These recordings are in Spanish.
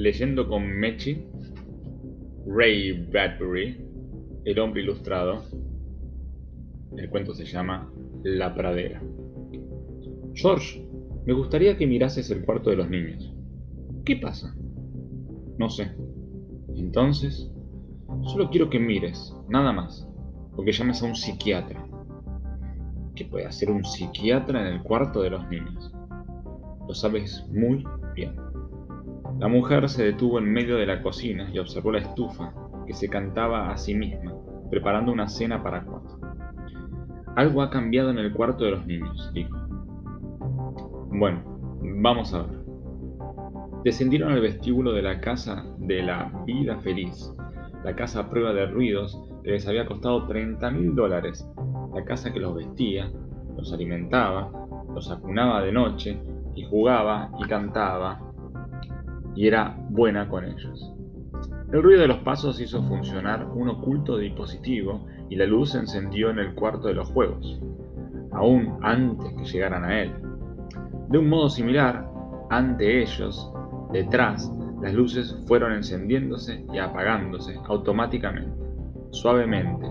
leyendo con Mechi, Ray Bradbury, El hombre ilustrado. El cuento se llama La pradera. George, me gustaría que mirases el cuarto de los niños. ¿Qué pasa? No sé. Entonces, solo quiero que mires, nada más, o que llames a un psiquiatra. ¿Qué puede hacer un psiquiatra en el cuarto de los niños? Lo sabes muy. La mujer se detuvo en medio de la cocina y observó la estufa, que se cantaba a sí misma, preparando una cena para cuatro. Algo ha cambiado en el cuarto de los niños, dijo. Bueno, vamos a ver. Descendieron al vestíbulo de la casa de la vida feliz, la casa a prueba de ruidos que les había costado 30 mil dólares, la casa que los vestía, los alimentaba, los acunaba de noche y jugaba y cantaba y era buena con ellos. El ruido de los pasos hizo funcionar un oculto dispositivo y la luz se encendió en el cuarto de los juegos, aún antes que llegaran a él. De un modo similar, ante ellos, detrás, las luces fueron encendiéndose y apagándose automáticamente, suavemente,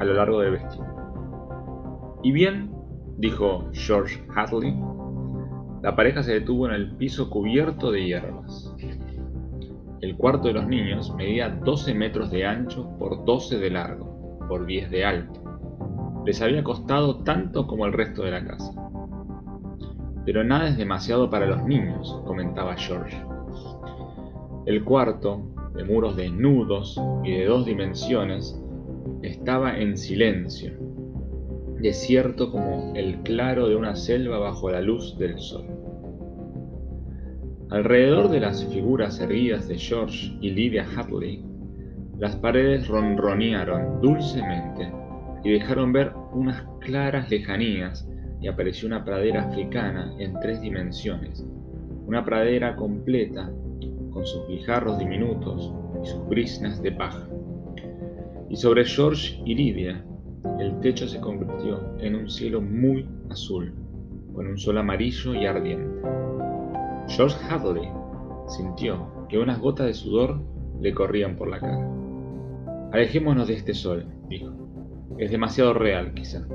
a lo largo del vestíbulo. ¿Y bien? dijo George Hadley. La pareja se detuvo en el piso cubierto de hierbas. El cuarto de los niños medía 12 metros de ancho por 12 de largo, por 10 de alto. Les había costado tanto como el resto de la casa. Pero nada es demasiado para los niños, comentaba George. El cuarto, de muros desnudos y de dos dimensiones, estaba en silencio, desierto como el claro de una selva bajo la luz del sol. Alrededor de las figuras erguidas de George y Lydia Hadley, las paredes ronronearon dulcemente y dejaron ver unas claras lejanías y apareció una pradera africana en tres dimensiones, una pradera completa con sus guijarros diminutos y sus brisnas de paja. Y sobre George y Lydia, el techo se convirtió en un cielo muy azul, con un sol amarillo y ardiente. George Hadley sintió que unas gotas de sudor le corrían por la cara. Alejémonos de este sol, dijo. Es demasiado real, quizá,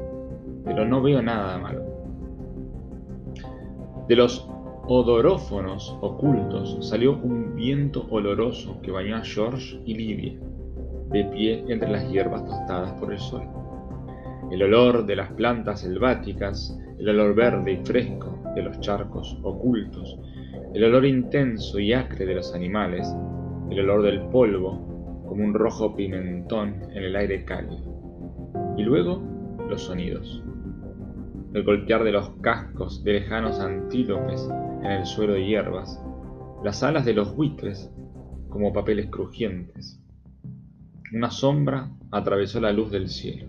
pero no veo nada malo. De los odorófonos ocultos salió un viento oloroso que bañó a George y Livia, de pie entre las hierbas tostadas por el sol. El olor de las plantas selváticas, el olor verde y fresco de los charcos ocultos, el olor intenso y acre de los animales, el olor del polvo como un rojo pimentón en el aire cálido. Y luego los sonidos. El golpear de los cascos de lejanos antílopes en el suelo de hierbas, las alas de los buitres como papeles crujientes. Una sombra atravesó la luz del cielo.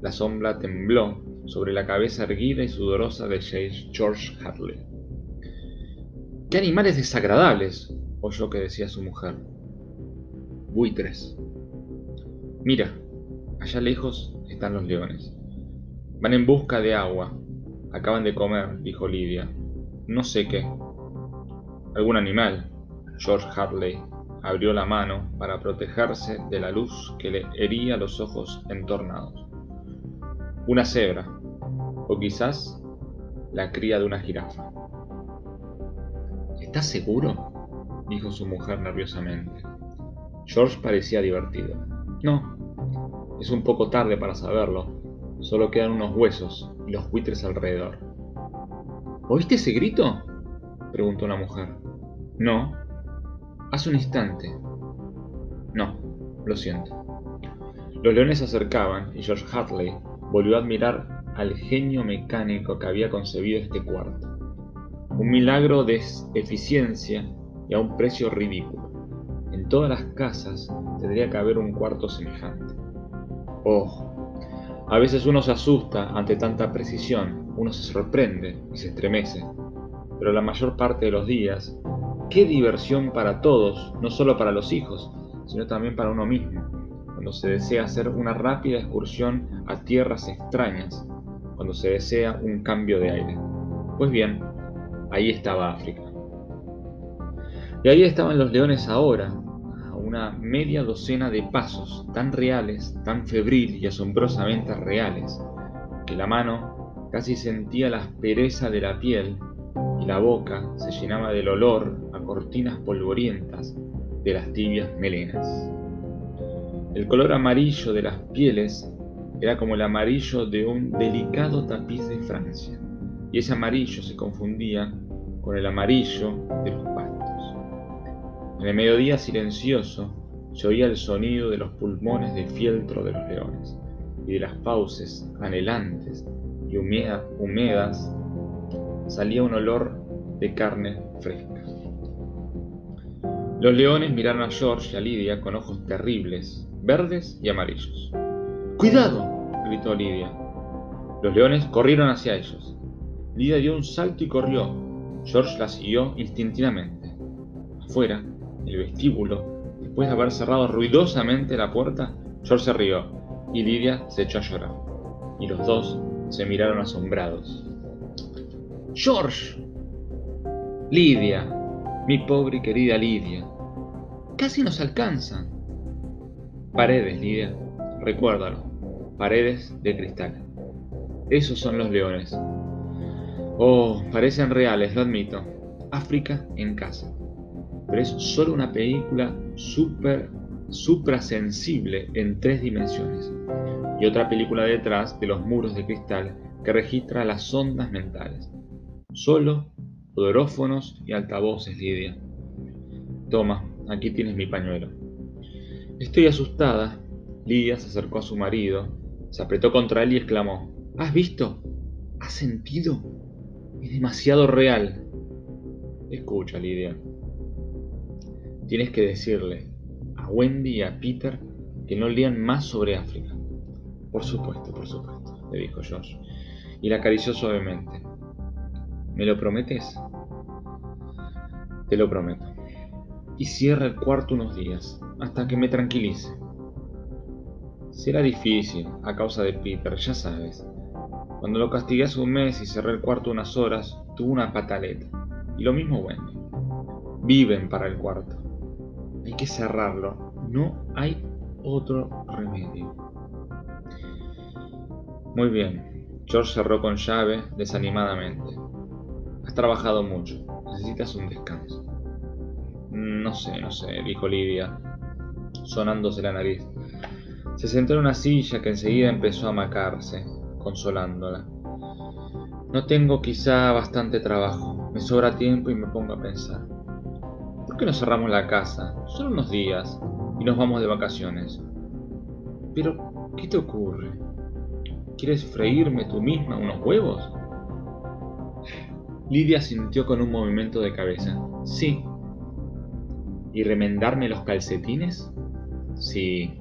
La sombra tembló sobre la cabeza erguida y sudorosa de George Hadley. ¡Qué animales desagradables! oyó que decía su mujer. Buitres. Mira, allá lejos están los leones. Van en busca de agua. Acaban de comer, dijo Lidia. No sé qué. Algún animal. George Hartley abrió la mano para protegerse de la luz que le hería los ojos entornados. Una cebra, o quizás la cría de una jirafa. ¿Estás seguro? dijo su mujer nerviosamente. George parecía divertido. No, es un poco tarde para saberlo. Solo quedan unos huesos y los buitres alrededor. ¿Oíste ese grito? preguntó la mujer. No. Hace un instante. No, lo siento. Los leones se acercaban y George Hartley volvió a admirar al genio mecánico que había concebido este cuarto un milagro de eficiencia y a un precio ridículo. En todas las casas tendría que haber un cuarto semejante. Oh, a veces uno se asusta ante tanta precisión, uno se sorprende y se estremece, pero la mayor parte de los días, qué diversión para todos, no solo para los hijos, sino también para uno mismo, cuando se desea hacer una rápida excursión a tierras extrañas, cuando se desea un cambio de aire. Pues bien, Ahí estaba África. Y ahí estaban los leones ahora, a una media docena de pasos, tan reales, tan febril y asombrosamente reales, que la mano casi sentía la aspereza de la piel y la boca se llenaba del olor a cortinas polvorientas de las tibias melenas. El color amarillo de las pieles era como el amarillo de un delicado tapiz de Francia, y ese amarillo se confundía con el amarillo de los pastos. En el mediodía silencioso se oía el sonido de los pulmones de fieltro de los leones y de las fauces anhelantes y húmedas salía un olor de carne fresca. Los leones miraron a George y a Lidia con ojos terribles, verdes y amarillos. ¡Cuidado! gritó Lidia. Los leones corrieron hacia ellos. Lidia dio un salto y corrió. George la siguió instintivamente. Afuera, en el vestíbulo, después de haber cerrado ruidosamente la puerta, George se rió y Lidia se echó a llorar. Y los dos se miraron asombrados. George. Lidia, mi pobre y querida Lidia. Casi nos alcanzan. Paredes, Lidia, recuérdalo. Paredes de cristal. Esos son los leones. Oh, parecen reales, lo admito. África en casa. Pero es solo una película súper, suprasensible en tres dimensiones. Y otra película detrás de los muros de cristal que registra las ondas mentales. Solo poderófonos y altavoces, Lidia. Toma, aquí tienes mi pañuelo. Estoy asustada. Lidia se acercó a su marido, se apretó contra él y exclamó, ¿Has visto? ¿Has sentido? Es demasiado real. Escucha, Lidia. Tienes que decirle a Wendy y a Peter que no lean más sobre África. Por supuesto, por supuesto, le dijo Josh, y la acarició suavemente. ¿Me lo prometes? Te lo prometo. Y cierra el cuarto unos días, hasta que me tranquilice. Será difícil, a causa de Peter, ya sabes. Cuando lo castigué un mes y cerré el cuarto unas horas, tuvo una pataleta. Y lo mismo Wendy. Viven para el cuarto. Hay que cerrarlo. No hay otro remedio. Muy bien. George cerró con llave desanimadamente. Has trabajado mucho. Necesitas un descanso. No sé, no sé, dijo Lidia, sonándose la nariz. Se sentó en una silla que enseguida empezó a macarse, consolándola. No tengo quizá bastante trabajo. Me sobra tiempo y me pongo a pensar. ¿Por qué no cerramos la casa? Solo unos días y nos vamos de vacaciones. Pero, ¿qué te ocurre? ¿Quieres freírme tú misma unos huevos? Lidia sintió con un movimiento de cabeza. Sí. ¿Y remendarme los calcetines? Sí.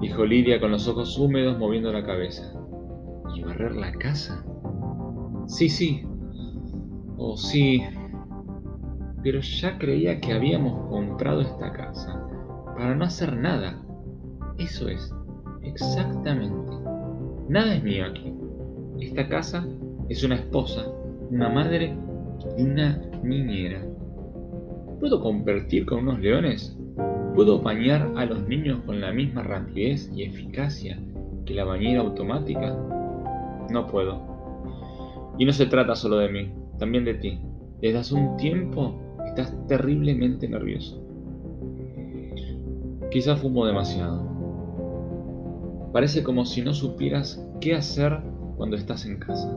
Dijo Lidia con los ojos húmedos moviendo la cabeza. ¿Y barrer la casa? Sí, sí. Oh, sí. Pero ya creía que habíamos comprado esta casa para no hacer nada. Eso es, exactamente. Nada es mío aquí. Esta casa es una esposa una madre y una niñera. ¿Puedo competir con unos leones? ¿Puedo bañar a los niños con la misma rapidez y eficacia que la bañera automática? No puedo. Y no se trata solo de mí, también de ti. Desde hace un tiempo estás terriblemente nervioso. Quizá fumo demasiado. Parece como si no supieras qué hacer cuando estás en casa.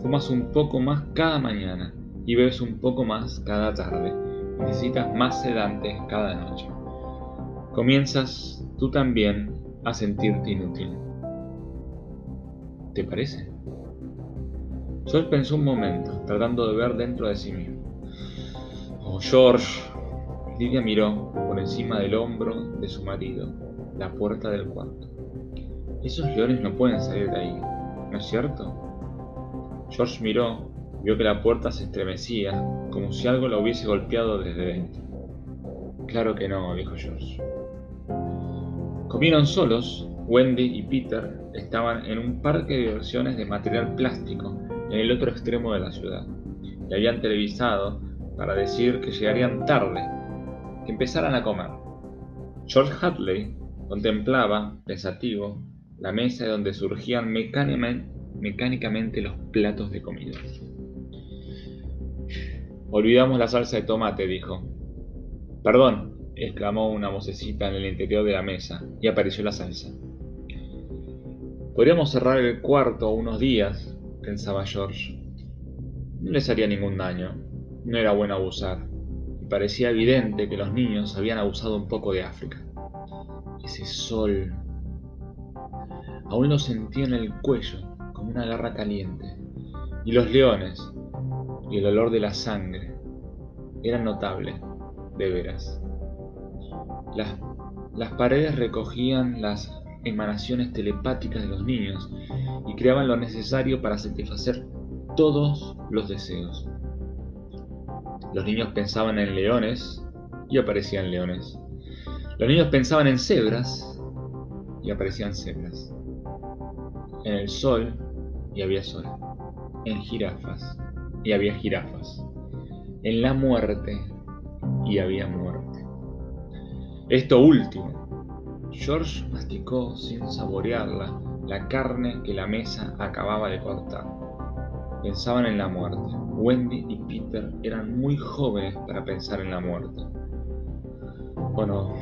Fumas un poco más cada mañana y bebes un poco más cada tarde. Necesitas más sedantes cada noche. Comienzas tú también a sentirte inútil. ¿Te parece? George pensó un momento, tratando de ver dentro de sí mismo. Oh, George. Lidia miró por encima del hombro de su marido la puerta del cuarto. Esos leones no pueden salir de ahí, ¿no es cierto? George miró, vio que la puerta se estremecía, como si algo la hubiese golpeado desde dentro. Claro que no, dijo George. Comieron solos, Wendy y Peter estaban en un parque de diversiones de material plástico en el otro extremo de la ciudad, y habían televisado para decir que llegarían tarde, que empezaran a comer. George Hadley contemplaba, pensativo, la mesa de donde surgían mecánicamente los platos de comida. Olvidamos la salsa de tomate, dijo. Perdón, exclamó una vocecita en el interior de la mesa, y apareció la salsa. Podríamos cerrar el cuarto unos días, pensaba George. No les haría ningún daño. No era bueno abusar. Y parecía evidente que los niños habían abusado un poco de África. Ese sol. Aún lo sentía en el cuello, como una garra caliente. Y los leones, y el olor de la sangre, eran notables, de veras. Las, las paredes recogían las emanaciones telepáticas de los niños y creaban lo necesario para satisfacer todos los deseos. Los niños pensaban en leones y aparecían leones. Los niños pensaban en cebras y aparecían cebras. En el sol y había sol. En jirafas y había jirafas. En la muerte y había muerte. Esto último George masticó sin saborearla la carne que la mesa acababa de cortar. Pensaban en la muerte. Wendy y Peter eran muy jóvenes para pensar en la muerte. Bueno,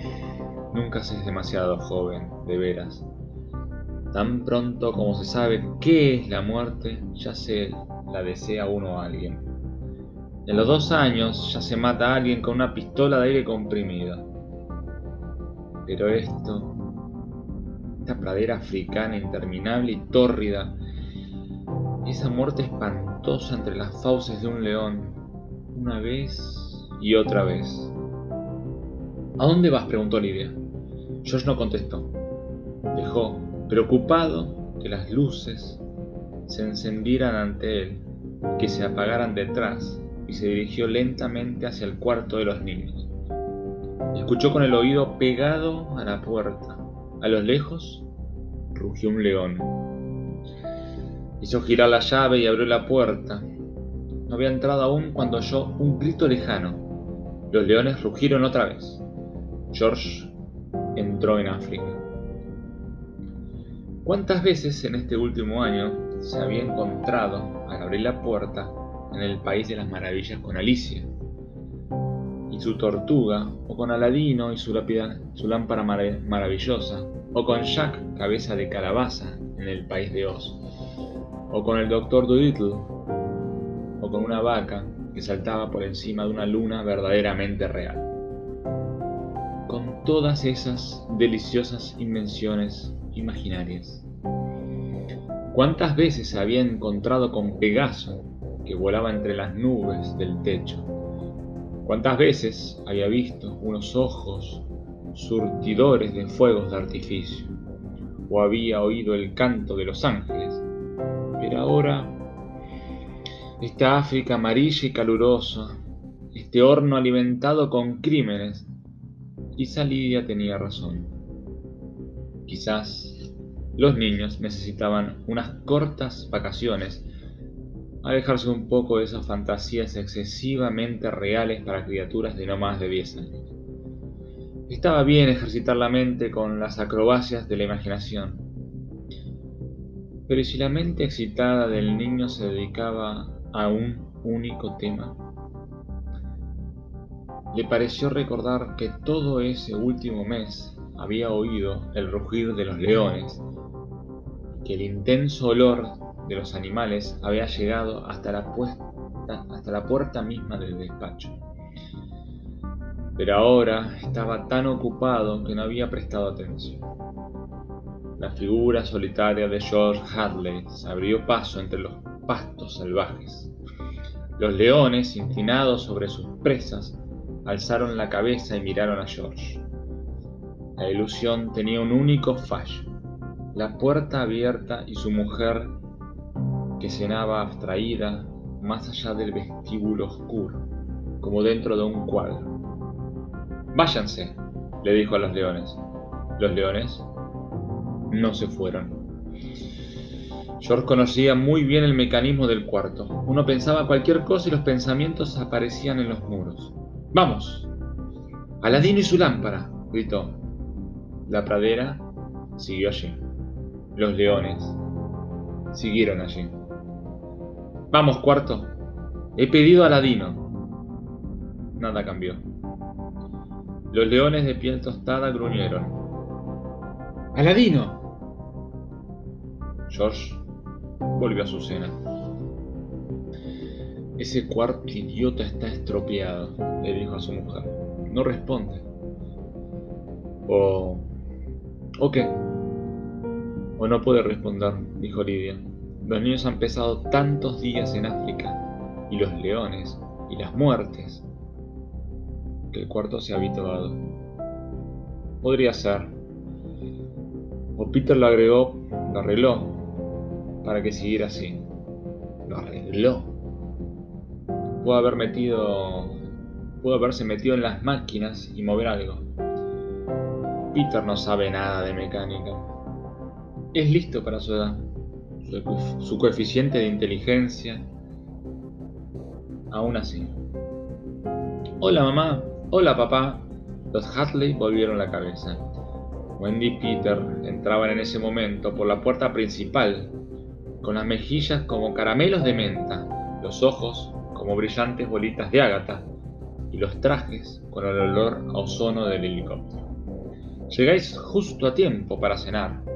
nunca se es demasiado joven, de veras. Tan pronto como se sabe qué es la muerte, ya se la desea uno a alguien. En los dos años ya se mata a alguien con una pistola de aire comprimido. Pero esto, esta pradera africana interminable y tórrida, esa muerte espantosa entre las fauces de un león, una vez y otra vez. ¿A dónde vas? preguntó Lidia. George no contestó. Dejó, preocupado, que las luces se encendieran ante él, que se apagaran detrás, y se dirigió lentamente hacia el cuarto de los niños. Escuchó con el oído pegado a la puerta. A lo lejos rugió un león. Hizo girar la llave y abrió la puerta. No había entrado aún cuando oyó un grito lejano. Los leones rugieron otra vez. George entró en África. ¿Cuántas veces en este último año se había encontrado al abrir la puerta en el País de las Maravillas con Alicia? Su tortuga, o con Aladino y su, su lámpara maravillosa, o con Jack, cabeza de calabaza, en el país de Oz, o con el Doctor Dolittle, o con una vaca que saltaba por encima de una luna verdaderamente real. Con todas esas deliciosas invenciones imaginarias. ¿Cuántas veces había encontrado con Pegaso, que volaba entre las nubes del techo? ¿Cuántas veces había visto unos ojos surtidores de fuegos de artificio? ¿O había oído el canto de los ángeles? Pero ahora, esta África amarilla y calurosa, este horno alimentado con crímenes, quizá Lidia tenía razón. Quizás los niños necesitaban unas cortas vacaciones alejarse un poco de esas fantasías excesivamente reales para criaturas de no más de 10 años. Estaba bien ejercitar la mente con las acrobacias de la imaginación. Pero si la mente excitada del niño se dedicaba a un único tema? Le pareció recordar que todo ese último mes había oído el rugir de los leones, que el intenso olor los animales había llegado hasta la, hasta la puerta misma del despacho. Pero ahora estaba tan ocupado que no había prestado atención. La figura solitaria de George Hadley se abrió paso entre los pastos salvajes. Los leones, inclinados sobre sus presas, alzaron la cabeza y miraron a George. La ilusión tenía un único fallo. La puerta abierta y su mujer que cenaba abstraída más allá del vestíbulo oscuro, como dentro de un cuadro. Váyanse, le dijo a los leones. Los leones no se fueron. George conocía muy bien el mecanismo del cuarto. Uno pensaba cualquier cosa y los pensamientos aparecían en los muros. ¡Vamos! Aladino y su lámpara, gritó. La pradera siguió allí. Los leones siguieron allí. Vamos, cuarto. He pedido a Aladino. Nada cambió. Los leones de piel tostada gruñeron. ¡Aladino! George volvió a su cena. Ese cuarto idiota está estropeado, le dijo a su mujer. No responde. ¿O... ¿O qué? O no puede responder, dijo Lidia. Los niños han pesado tantos días en África, y los leones, y las muertes, que el cuarto se ha habituado. Podría ser. O Peter lo agregó, lo arregló, para que siguiera así. Lo arregló. Pudo haber metido. Pudo haberse metido en las máquinas y mover algo. Peter no sabe nada de mecánica. Es listo para su edad. Su, coeficiente de inteligencia. Aún así. Hola mamá. Hola papá. Los Hatley volvieron la cabeza. Wendy y Peter entraban en ese momento por la puerta principal con las mejillas como caramelos de menta, los ojos como brillantes bolitas de ágata y los trajes con el olor a ozono del helicóptero. Llegáis justo a tiempo para cenar.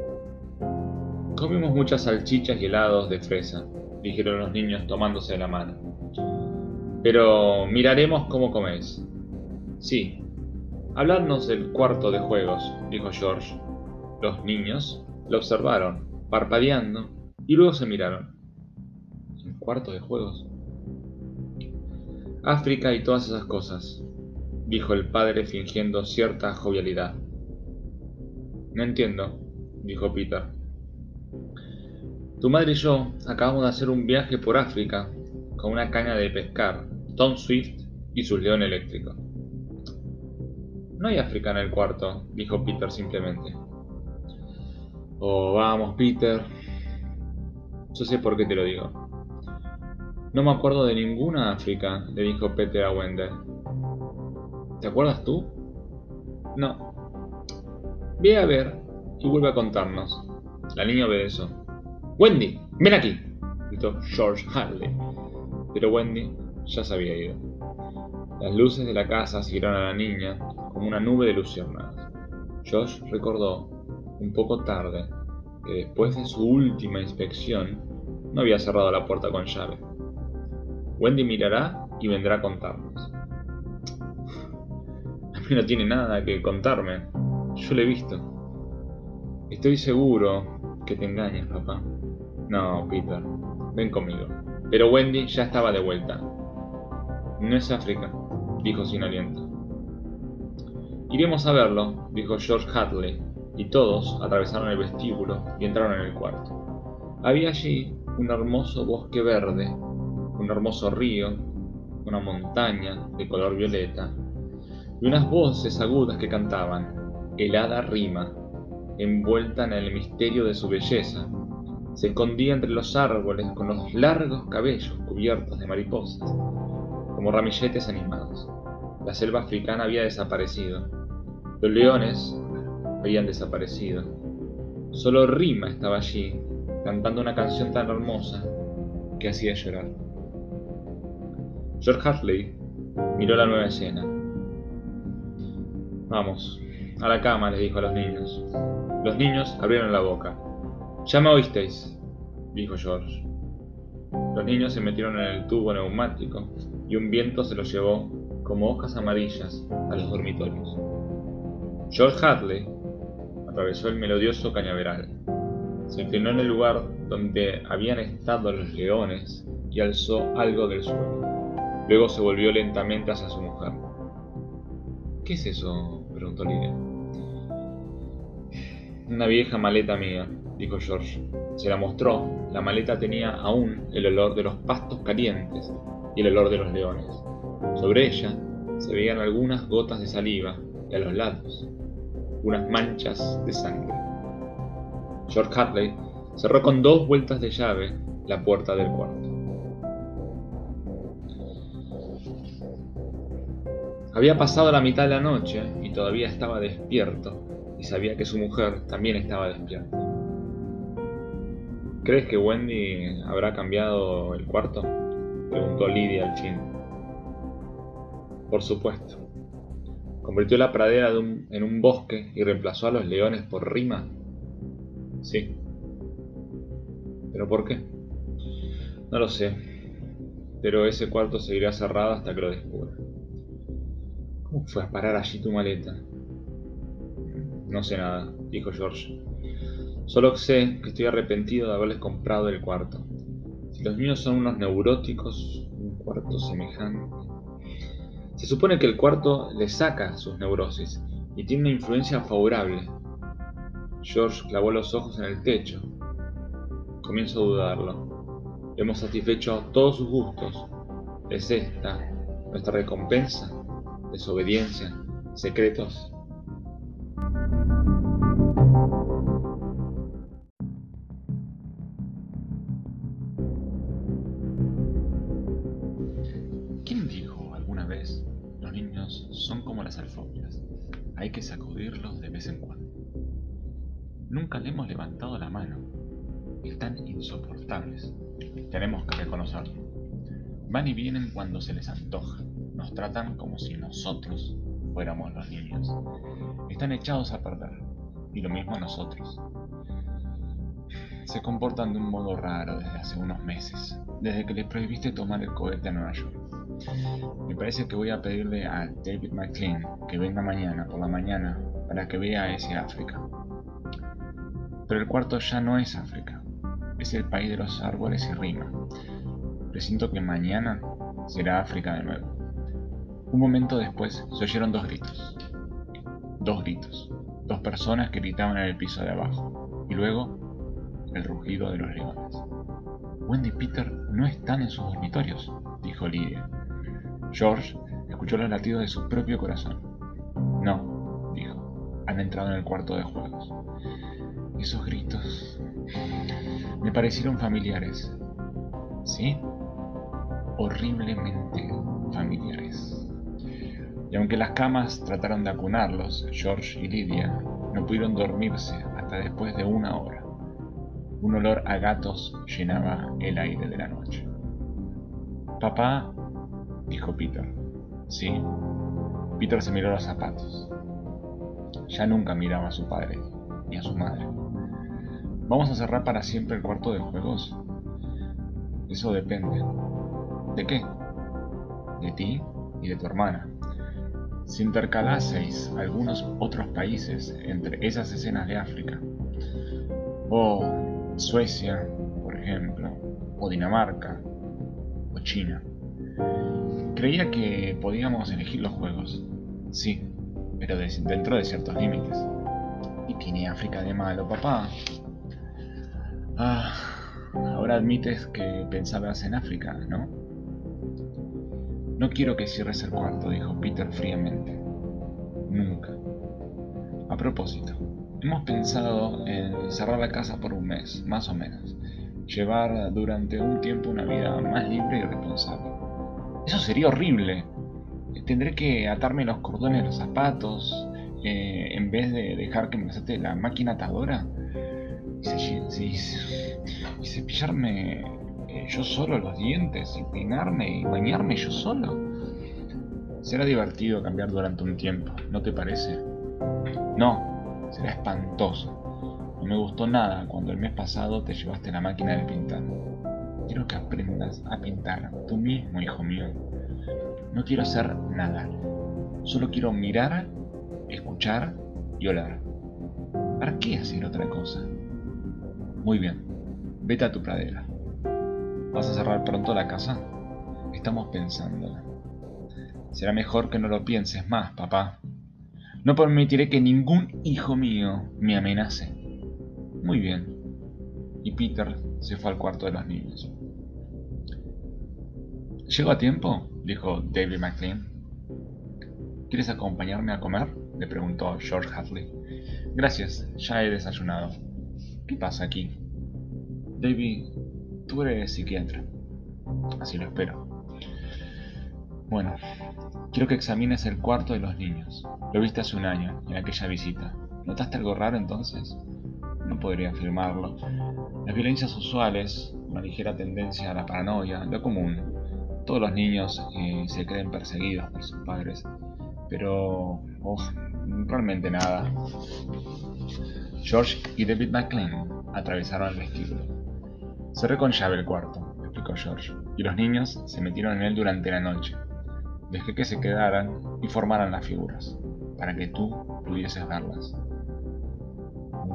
Comimos muchas salchichas y helados de fresa, dijeron los niños tomándose la mano. Pero miraremos cómo coméis. Sí. Habladnos del cuarto de juegos, dijo George. Los niños lo observaron, parpadeando y luego se miraron. ¿Un cuarto de juegos? África y todas esas cosas, dijo el padre fingiendo cierta jovialidad. No entiendo, dijo Peter. Tu madre y yo acabamos de hacer un viaje por África con una caña de pescar, Tom Swift y su león eléctrico. No hay África en el cuarto, dijo Peter simplemente. Oh, vamos, Peter, yo sé por qué te lo digo. No me acuerdo de ninguna África, le dijo Peter a Wendell. ¿Te acuerdas tú? No. Ve a ver y vuelve a contarnos. La niña obedeció. Wendy, ven aquí, gritó George Harley. Pero Wendy ya se había ido. Las luces de la casa siguieron a la niña como una nube de luciérnagas. Josh recordó, un poco tarde, que después de su última inspección no había cerrado la puerta con llave. Wendy mirará y vendrá a contarnos. A mí no tiene nada que contarme. Yo lo he visto. Estoy seguro que te engañas, papá. No, Peter. Ven conmigo. Pero Wendy ya estaba de vuelta. No es África, dijo sin aliento. Iremos a verlo, dijo George Hadley, y todos atravesaron el vestíbulo y entraron en el cuarto. Había allí un hermoso bosque verde, un hermoso río, una montaña de color violeta y unas voces agudas que cantaban, helada rima, envuelta en el misterio de su belleza. Se escondía entre los árboles con los largos cabellos cubiertos de mariposas, como ramilletes animados. La selva africana había desaparecido. Los leones habían desaparecido. Solo Rima estaba allí, cantando una canción tan hermosa que hacía llorar. George Hartley miró la nueva escena. Vamos, a la cama, les dijo a los niños. Los niños abrieron la boca. Ya me oísteis, dijo George. Los niños se metieron en el tubo neumático y un viento se los llevó como hojas amarillas a los dormitorios. George Hartley atravesó el melodioso cañaveral. Se inclinó en el lugar donde habían estado los leones y alzó algo del suelo. Luego se volvió lentamente hacia su mujer. ¿Qué es eso? preguntó Lidia. Una vieja maleta mía, dijo George. Se la mostró. La maleta tenía aún el olor de los pastos calientes y el olor de los leones. Sobre ella se veían algunas gotas de saliva y a los lados unas manchas de sangre. George Hartley Cerró con dos vueltas de llave la puerta del cuarto. Había pasado la mitad de la noche y todavía estaba despierto y sabía que su mujer también estaba despierta. ¿Crees que Wendy habrá cambiado el cuarto? Preguntó Lidia al fin. Por supuesto. ¿Convirtió la pradera en un bosque y reemplazó a los leones por rima? Sí. ¿Pero por qué? No lo sé. Pero ese cuarto seguirá cerrado hasta que lo descubra. ¿Cómo fue a parar allí tu maleta? No sé nada, dijo George. Solo sé que estoy arrepentido de haberles comprado el cuarto. Si los míos son unos neuróticos, un cuarto semejante. Se supone que el cuarto le saca sus neurosis y tiene una influencia favorable. George clavó los ojos en el techo. Comienzo a dudarlo. Hemos satisfecho todos sus gustos. ¿Es esta nuestra recompensa? ¿Desobediencia? ¿Secretos? Hay que sacudirlos de vez en cuando. Nunca le hemos levantado la mano. Están insoportables. Tenemos que reconocerlo. Van y vienen cuando se les antoja. Nos tratan como si nosotros fuéramos los niños. Están echados a perder. Y lo mismo nosotros. Se comportan de un modo raro desde hace unos meses, desde que les prohibiste tomar el cohete a Nueva York. Me parece que voy a pedirle a David McLean que venga mañana por la mañana para que vea ese África. Pero el cuarto ya no es África, es el país de los árboles y rima. Presiento que mañana será África de nuevo. Un momento después se oyeron dos gritos. Dos gritos. Dos personas que gritaban en el piso de abajo. Y luego el rugido de los leones. Wendy y Peter no están en sus dormitorios, dijo Lydia. George escuchó los latidos de su propio corazón. No, dijo, han entrado en el cuarto de juegos. Esos gritos me parecieron familiares. ¿Sí? Horriblemente familiares. Y aunque las camas trataron de acunarlos, George y Lydia no pudieron dormirse hasta después de una hora. Un olor a gatos llenaba el aire de la noche. Papá dijo Peter. Sí. Peter se miró los zapatos. Ya nunca miraba a su padre ni a su madre. ¿Vamos a cerrar para siempre el cuarto de juegos? Eso depende. ¿De qué? De ti y de tu hermana. Si intercalaseis algunos otros países entre esas escenas de África, o Suecia, por ejemplo, o Dinamarca, o China, Creía que podíamos elegir los juegos. Sí, pero dentro de ciertos límites. ¿Y tiene África de malo, papá? Ah, ahora admites que pensabas en África, ¿no? No quiero que cierres el cuarto, dijo Peter fríamente. Nunca. A propósito, hemos pensado en cerrar la casa por un mes, más o menos. Llevar durante un tiempo una vida más libre y responsable. Eso sería horrible. Tendré que atarme los cordones de los zapatos eh, en vez de dejar que me salte la máquina atadora. Y, cepillarme eh, yo solo los dientes y peinarme y bañarme yo solo. Será divertido cambiar durante un tiempo, ¿no te parece? No, será espantoso. No me gustó nada cuando el mes pasado te llevaste la máquina de pintar. Quiero que aprendas a pintar tú mismo, hijo mío. No quiero hacer nada. Solo quiero mirar, escuchar y oler. ¿Para qué hacer otra cosa? Muy bien, vete a tu pradera. ¿Vas a cerrar pronto la casa? Estamos pensando. Será mejor que no lo pienses más, papá. No permitiré que ningún hijo mío me amenace. Muy bien. Y Peter se fue al cuarto de los niños. ¿Llego a tiempo? dijo David McLean. ¿Quieres acompañarme a comer? le preguntó George Hadley. Gracias, ya he desayunado. ¿Qué pasa aquí? David, tú eres psiquiatra. Así lo espero. Bueno, quiero que examines el cuarto de los niños. Lo viste hace un año, en aquella visita. ¿Notaste algo raro entonces? No podría afirmarlo. Las violencias usuales, una ligera tendencia a la paranoia, lo común. Todos los niños eh, se creen perseguidos por sus padres, pero realmente nada. George y David McLean atravesaron el vestíbulo. Cerré con llave el cuarto, explicó George, y los niños se metieron en él durante la noche. Dejé que se quedaran y formaran las figuras, para que tú pudieses verlas.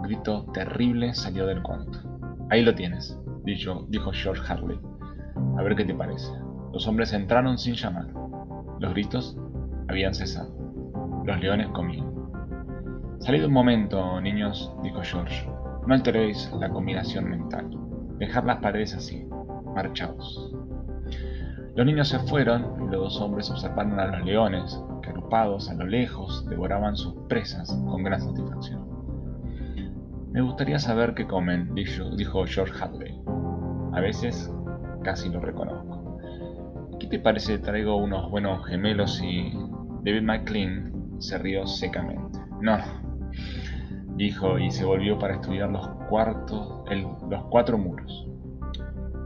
Grito terrible salió del cuarto. Ahí lo tienes, dijo, dijo George Harley. A ver qué te parece. Los hombres entraron sin llamar. Los gritos habían cesado. Los leones comían. Salid un momento, niños, dijo George. No alteréis la combinación mental. Dejad las paredes así. Marchaos. Los niños se fueron y los dos hombres observaron a los leones, que agrupados a lo lejos devoraban sus presas con gran satisfacción. Me gustaría saber qué comen, dijo George Hadley. A veces casi lo reconozco. ¿Qué te parece traigo unos buenos gemelos y David McLean se rió secamente? No, dijo y se volvió para estudiar los, cuartos, los cuatro muros.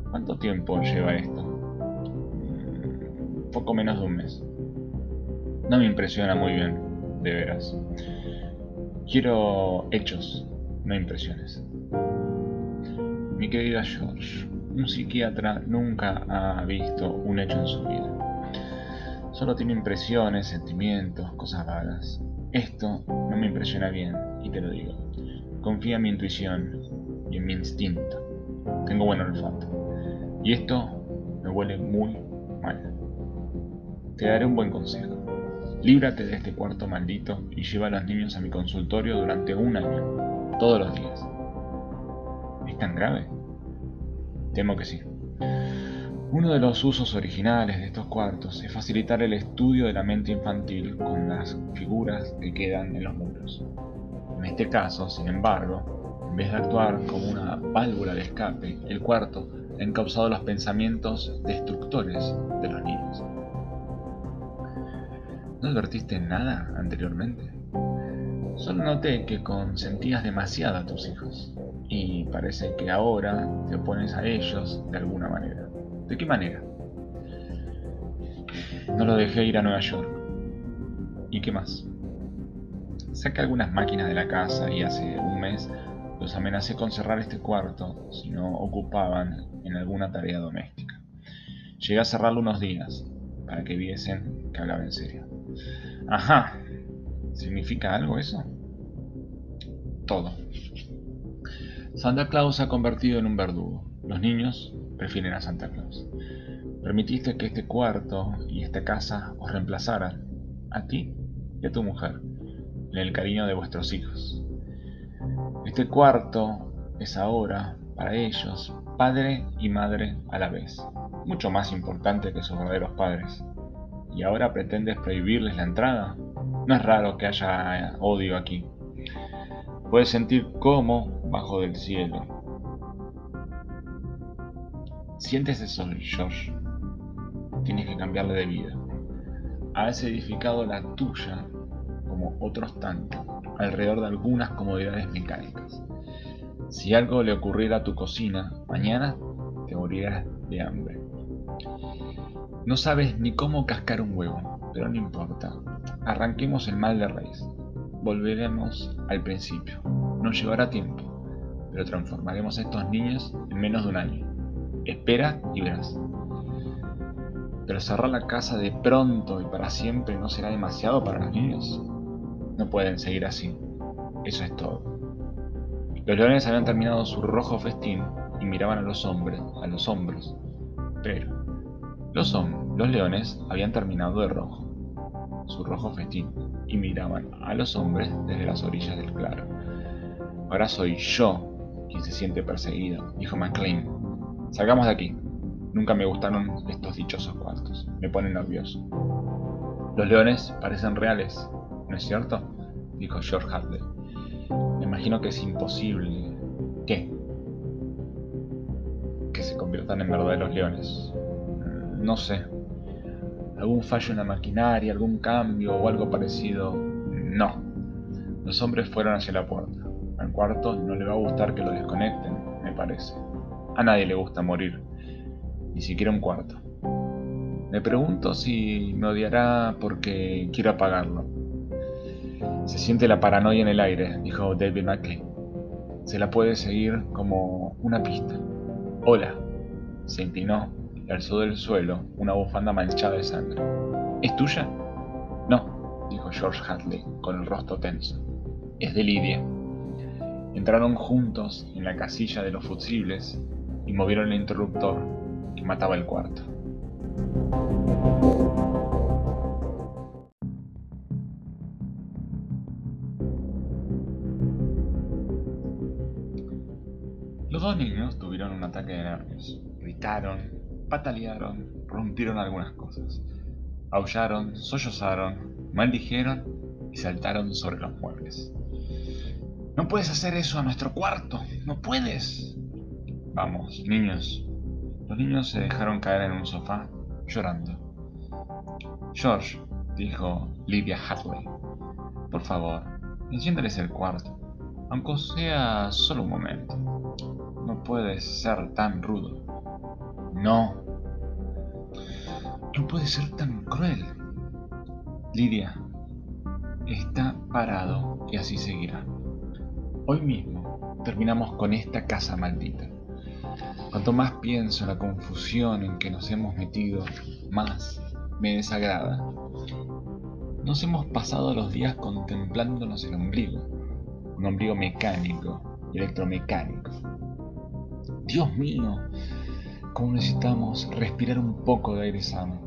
¿Cuánto tiempo lleva esto? Mm, poco menos de un mes. No me impresiona muy bien, de veras. Quiero hechos, no impresiones. Mi querida George, un psiquiatra nunca ha visto un hecho en su vida. Solo tiene impresiones, sentimientos, cosas vagas. Esto no me impresiona bien, y te lo digo. Confía en mi intuición y en mi instinto. Tengo buen olfato. Y esto me huele muy mal. Te daré un buen consejo. Líbrate de este cuarto maldito y lleva a los niños a mi consultorio durante un año, todos los días. ¿Es tan grave? Temo que sí. Uno de los usos originales de estos cuartos es facilitar el estudio de la mente infantil con las figuras que quedan en los muros. En este caso, sin embargo, en vez de actuar como una válvula de escape, el cuarto ha encauzado los pensamientos destructores de los niños. ¿No advertiste nada anteriormente? Solo noté que consentías demasiado a tus hijos y parece que ahora te opones a ellos de alguna manera. ¿De qué manera? No lo dejé ir a Nueva York. ¿Y qué más? Saqué algunas máquinas de la casa y hace un mes los amenacé con cerrar este cuarto si no ocupaban en alguna tarea doméstica. Llegué a cerrarlo unos días para que viesen que hablaba en serio. Ajá. ¿Significa algo eso? Todo. Santa Claus se ha convertido en un verdugo. Los niños prefieren a Santa Claus. Permitiste que este cuarto y esta casa os reemplazaran, a ti y a tu mujer, en el cariño de vuestros hijos. Este cuarto es ahora, para ellos, padre y madre a la vez, mucho más importante que sus verdaderos padres. ¿Y ahora pretendes prohibirles la entrada? No es raro que haya odio aquí. Puedes sentir cómo, bajo del cielo, Sientes eso, George. Tienes que cambiarle de vida. Has edificado la tuya, como otros tantos, alrededor de algunas comodidades mecánicas. Si algo le ocurriera a tu cocina, mañana te morirás de hambre. No sabes ni cómo cascar un huevo, pero no importa. Arranquemos el mal de raíz. Volveremos al principio. Nos llevará tiempo, pero transformaremos a estos niños en menos de un año. Espera y verás. Pero cerrar la casa de pronto y para siempre no será demasiado para los niños. No pueden seguir así. Eso es todo. Los leones habían terminado su rojo festín y miraban a los hombres, a los hombros. Pero los, los leones habían terminado de rojo, su rojo festín, y miraban a los hombres desde las orillas del claro. Ahora soy yo quien se siente perseguido, dijo McLean, Salgamos de aquí. Nunca me gustaron estos dichosos cuartos. Me ponen nervioso. Los leones parecen reales, ¿no es cierto? Dijo George Hartley. Me imagino que es imposible. ¿Qué? conviertan en verdaderos leones. No sé. ¿Algún fallo en la maquinaria, algún cambio o algo parecido? No. Los hombres fueron hacia la puerta. Al cuarto no le va a gustar que lo desconecten, me parece. A nadie le gusta morir, ni siquiera un cuarto. Me pregunto si me odiará porque quiero apagarlo. Se siente la paranoia en el aire, dijo David McLean. Se la puede seguir como una pista. Hola. Se inclinó y alzó del suelo una bufanda manchada de sangre. ¿Es tuya? No, dijo George Hadley con el rostro tenso. Es de Lidia. Entraron juntos en la casilla de los fusibles y movieron el interruptor que mataba el cuarto. Los dos niños tuvieron un ataque de nervios. Gritaron, patalearon, rompieron algunas cosas. Aullaron, sollozaron, maldijeron y saltaron sobre los muebles. No puedes hacer eso a nuestro cuarto, no puedes. Vamos, niños. Los niños se dejaron caer en un sofá, llorando. George, dijo Lydia Hathaway, por favor, enciéndeles el cuarto, aunque sea solo un momento. No puedes ser tan rudo. No. No puedes ser tan cruel. Lidia, está parado y así seguirá. Hoy mismo terminamos con esta casa maldita. Cuanto más pienso en la confusión en que nos hemos metido, más me desagrada. Nos hemos pasado los días contemplándonos el ombligo, un ombligo mecánico, electromecánico. Dios mío, cómo necesitamos respirar un poco de aire sano.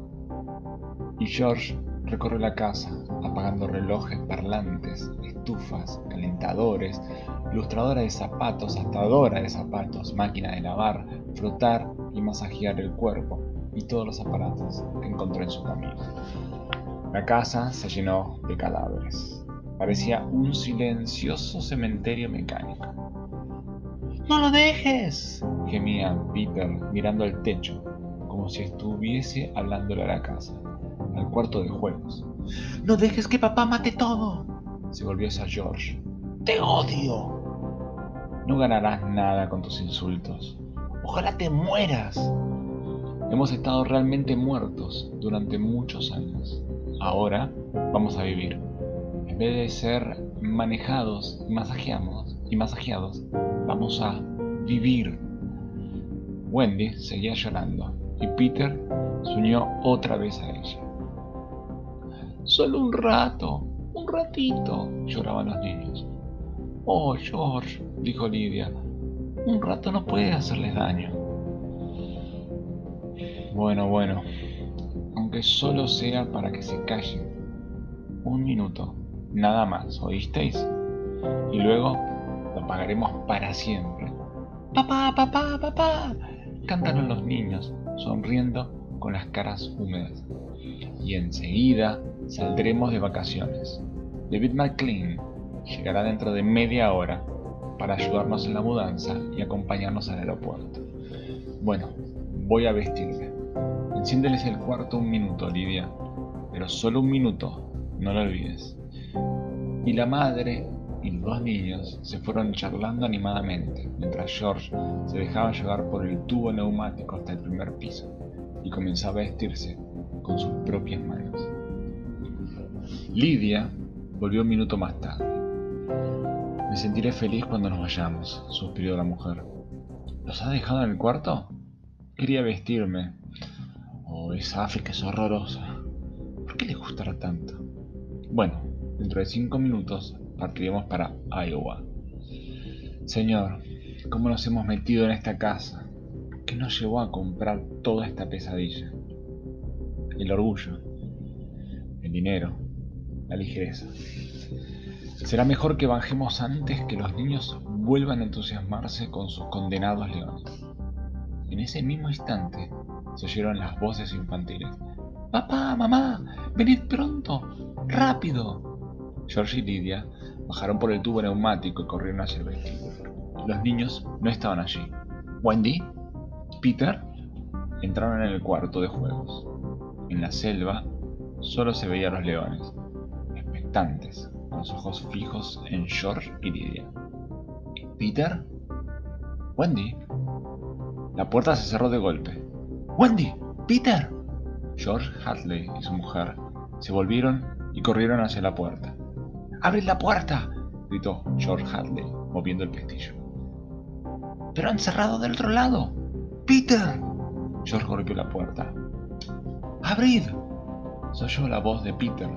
Y George recorre la casa, apagando relojes, parlantes, estufas, calentadores, ilustradora de zapatos, atadora de zapatos, máquina de lavar, frotar y masajear el cuerpo y todos los aparatos que encontró en su camino. La casa se llenó de cadáveres. Parecía un silencioso cementerio mecánico. ¡No lo dejes! Gemía Peter mirando al techo, como si estuviese hablándole a la casa, al cuarto de juegos. ¡No dejes que papá mate todo! Se volvió hacia George. ¡Te odio! No ganarás nada con tus insultos. Ojalá te mueras. Hemos estado realmente muertos durante muchos años. Ahora vamos a vivir. En vez de ser manejados y masajeados, y masajeados, vamos a vivir. Wendy seguía llorando y Peter se unió otra vez a ella. Solo un rato, un ratito, lloraban los niños. Oh, George, dijo Lidia, un rato no puede hacerles daño. Bueno, bueno, aunque solo sea para que se callen. Un minuto, nada más, ¿oísteis? Y luego lo pagaremos para siempre. Papá, papá, papá, cantaron los niños, sonriendo con las caras húmedas. Y enseguida saldremos de vacaciones. David McLean llegará dentro de media hora para ayudarnos en la mudanza y acompañarnos al aeropuerto. Bueno, voy a vestirme. Enciéndeles el cuarto un minuto, Olivia, pero solo un minuto, no lo olvides. Y la madre y los dos niños se fueron charlando animadamente, mientras George se dejaba llevar por el tubo neumático hasta el primer piso y comenzaba a vestirse con sus propias manos. Lidia volvió un minuto más tarde. Me sentiré feliz cuando nos vayamos, suspiró la mujer. ¿Los has dejado en el cuarto? Quería vestirme. Oh, esa África es horrorosa. ¿Por qué le gustará tanto? Bueno, dentro de cinco minutos partiremos para Iowa. Señor, ¿cómo nos hemos metido en esta casa? ¿Qué nos llevó a comprar toda esta pesadilla? El orgullo, el dinero, la ligereza. Será mejor que bajemos antes que los niños vuelvan a entusiasmarse con sus condenados leones. En ese mismo instante se oyeron las voces infantiles. Papá, mamá, venid pronto, rápido. George y Lydia bajaron por el tubo neumático y corrieron hacia el vestíbulo. Los niños no estaban allí. ¿Wendy? ¿Peter? entraron en el cuarto de juegos. En la selva solo se veían los leones, expectantes, con los ojos fijos en George y Lydia. ¿Peter? ¿Wendy? La puerta se cerró de golpe. ¡Wendy! ¡Peter! George Hadley y su mujer se volvieron y corrieron hacia la puerta. ¡Abrid la puerta! gritó George Hadley, moviendo el pestillo. ¡Pero han cerrado del otro lado! ¡Peter! George golpeó la puerta. ¡Abrid! Yo la voz de Peter,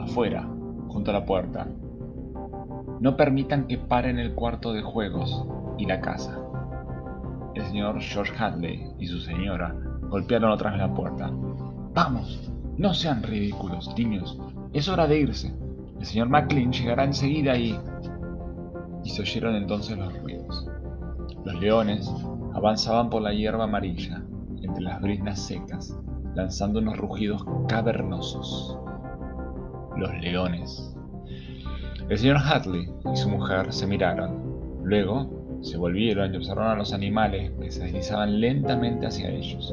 afuera, junto a la puerta. No permitan que paren el cuarto de juegos y la casa. El señor George Hadley y su señora golpearon otra vez la puerta. Vamos, no sean ridículos, niños. Es hora de irse. El señor McLean llegará enseguida y... Y se oyeron entonces los ruidos. Los leones avanzaban por la hierba amarilla, entre las brisnas secas, lanzando unos rugidos cavernosos. Los leones. El señor Hadley y su mujer se miraron. Luego se volvieron y observaron a los animales que se deslizaban lentamente hacia ellos,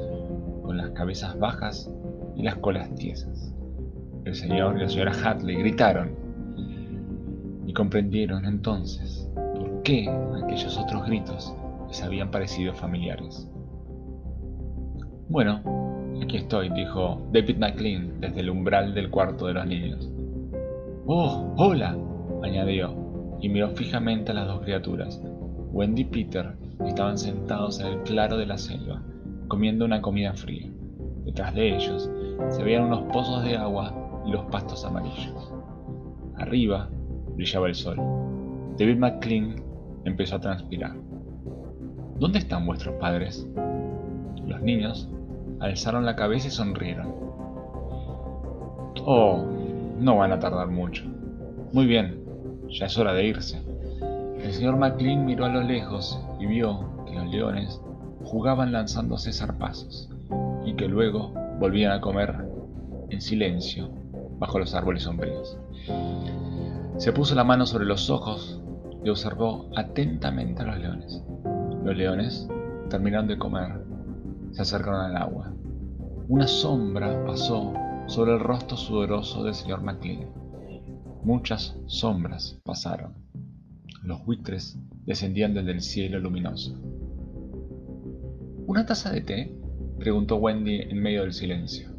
con las cabezas bajas y las colas tiesas. El señor y la señora Hadley gritaron y comprendieron entonces por qué aquellos otros gritos les habían parecido familiares. Bueno, aquí estoy, dijo David McLean desde el umbral del cuarto de los niños. ¡Oh, hola! añadió, y miró fijamente a las dos criaturas. Wendy y Peter estaban sentados en el claro de la selva, comiendo una comida fría. Detrás de ellos se veían unos pozos de agua los pastos amarillos. Arriba brillaba el sol. David McLean empezó a transpirar. ¿Dónde están vuestros padres? Los niños alzaron la cabeza y sonrieron. Oh, no van a tardar mucho. Muy bien, ya es hora de irse. El señor McLean miró a lo lejos y vio que los leones jugaban lanzándose zarpazos y que luego volvían a comer en silencio bajo los árboles sombríos. Se puso la mano sobre los ojos y observó atentamente a los leones. Los leones terminaron de comer, se acercaron al agua. Una sombra pasó sobre el rostro sudoroso del señor McLean. Muchas sombras pasaron. Los buitres descendían desde el cielo luminoso. ¿Una taza de té? preguntó Wendy en medio del silencio.